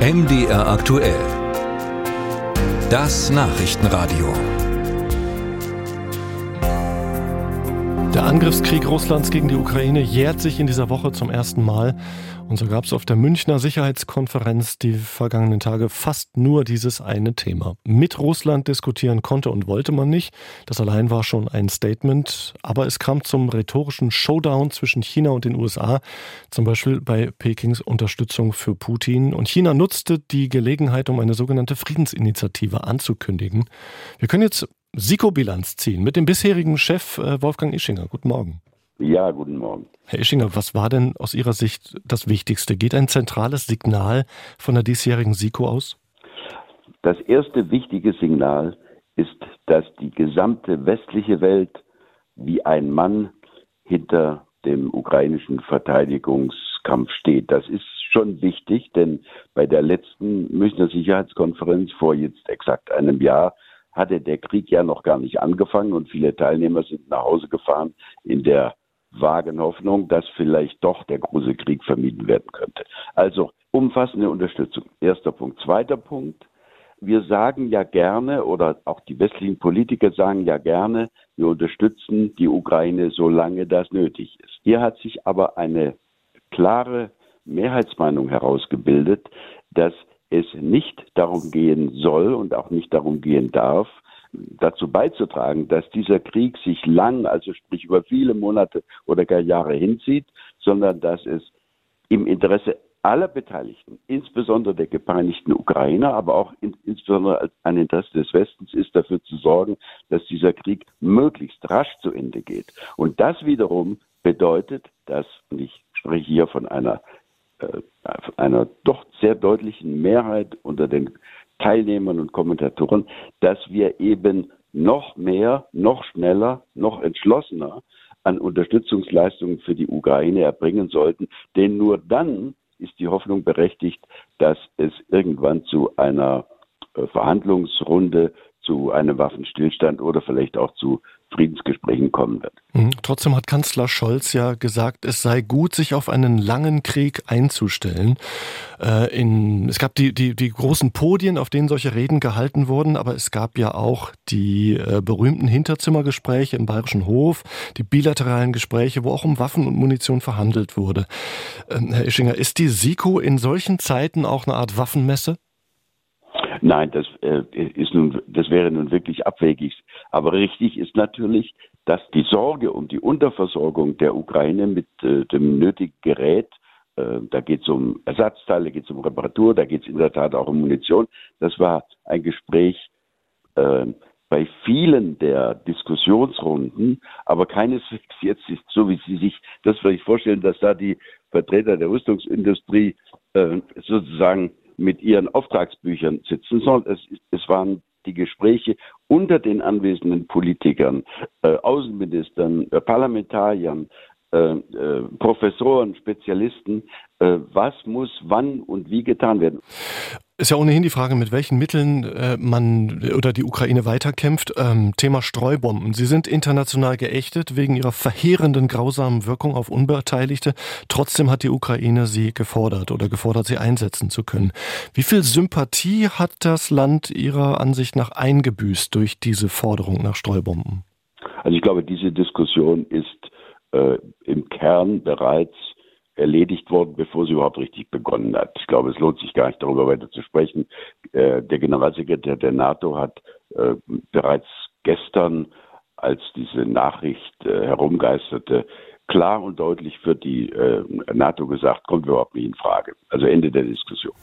MDR aktuell. Das Nachrichtenradio. Der Angriffskrieg Russlands gegen die Ukraine jährt sich in dieser Woche zum ersten Mal. Und so gab es auf der Münchner Sicherheitskonferenz die vergangenen Tage fast nur dieses eine Thema. Mit Russland diskutieren konnte und wollte man nicht. Das allein war schon ein Statement. Aber es kam zum rhetorischen Showdown zwischen China und den USA, zum Beispiel bei Pekings Unterstützung für Putin. Und China nutzte die Gelegenheit, um eine sogenannte Friedensinitiative anzukündigen. Wir können jetzt Siko-Bilanz ziehen mit dem bisherigen Chef äh, Wolfgang Ischinger. Guten Morgen. Ja, guten Morgen. Herr Ischinger, was war denn aus Ihrer Sicht das Wichtigste? Geht ein zentrales Signal von der diesjährigen SIKO aus? Das erste wichtige Signal ist, dass die gesamte westliche Welt wie ein Mann hinter dem ukrainischen Verteidigungskampf steht. Das ist schon wichtig, denn bei der letzten Münchner Sicherheitskonferenz vor jetzt exakt einem Jahr hatte der Krieg ja noch gar nicht angefangen und viele Teilnehmer sind nach Hause gefahren in der vagen Hoffnung, dass vielleicht doch der große Krieg vermieden werden könnte. Also umfassende Unterstützung. Erster Punkt. Zweiter Punkt. Wir sagen ja gerne, oder auch die westlichen Politiker sagen ja gerne, wir unterstützen die Ukraine, solange das nötig ist. Hier hat sich aber eine klare Mehrheitsmeinung herausgebildet, dass es nicht darum gehen soll und auch nicht darum gehen darf, dazu beizutragen, dass dieser Krieg sich lang, also sprich über viele Monate oder gar Jahre hinzieht, sondern dass es im Interesse aller Beteiligten, insbesondere der gepeinigten Ukrainer, aber auch in, insbesondere ein Interesse des Westens ist, dafür zu sorgen, dass dieser Krieg möglichst rasch zu Ende geht. Und das wiederum bedeutet, dass, und ich spreche hier von einer äh, einer doch sehr deutlichen Mehrheit unter den Teilnehmern und Kommentatoren, dass wir eben noch mehr, noch schneller, noch entschlossener an Unterstützungsleistungen für die Ukraine erbringen sollten. Denn nur dann ist die Hoffnung berechtigt, dass es irgendwann zu einer äh, Verhandlungsrunde, zu einem Waffenstillstand oder vielleicht auch zu Friedensgesprächen kommen wird. Mhm. Trotzdem hat Kanzler Scholz ja gesagt, es sei gut, sich auf einen langen Krieg einzustellen. Äh, in, es gab die, die, die großen Podien, auf denen solche Reden gehalten wurden, aber es gab ja auch die äh, berühmten Hinterzimmergespräche im Bayerischen Hof, die bilateralen Gespräche, wo auch um Waffen und Munition verhandelt wurde. Ähm, Herr Ischinger, ist die SIKO in solchen Zeiten auch eine Art Waffenmesse? Nein, das äh, ist nun, das wäre nun wirklich abwegig. Aber richtig ist natürlich, dass die Sorge um die Unterversorgung der Ukraine mit äh, dem nötigen Gerät äh, da geht es um Ersatzteile, da geht es um Reparatur, da geht es in der Tat auch um Munition. Das war ein Gespräch äh, bei vielen der Diskussionsrunden, aber keineswegs jetzt ist so, wie Sie sich das vielleicht vorstellen, dass da die Vertreter der Rüstungsindustrie äh, sozusagen mit ihren Auftragsbüchern sitzen, sondern es, es waren die Gespräche unter den anwesenden Politikern, äh, Außenministern, äh, Parlamentariern, äh, äh, Professoren, Spezialisten, äh, was muss wann und wie getan werden. Ist ja ohnehin die Frage, mit welchen Mitteln äh, man oder die Ukraine weiterkämpft. Ähm, Thema Streubomben. Sie sind international geächtet wegen ihrer verheerenden, grausamen Wirkung auf Unbeteiligte. Trotzdem hat die Ukraine sie gefordert oder gefordert, sie einsetzen zu können. Wie viel Sympathie hat das Land Ihrer Ansicht nach eingebüßt durch diese Forderung nach Streubomben? Also ich glaube, diese Diskussion ist äh, im Kern bereits erledigt worden, bevor sie überhaupt richtig begonnen hat. Ich glaube, es lohnt sich gar nicht darüber weiter zu sprechen. Äh, der Generalsekretär der NATO hat äh, bereits gestern, als diese Nachricht äh, herumgeisterte, klar und deutlich für die NATO gesagt, kommt überhaupt nicht in Frage. Also Ende der Diskussion.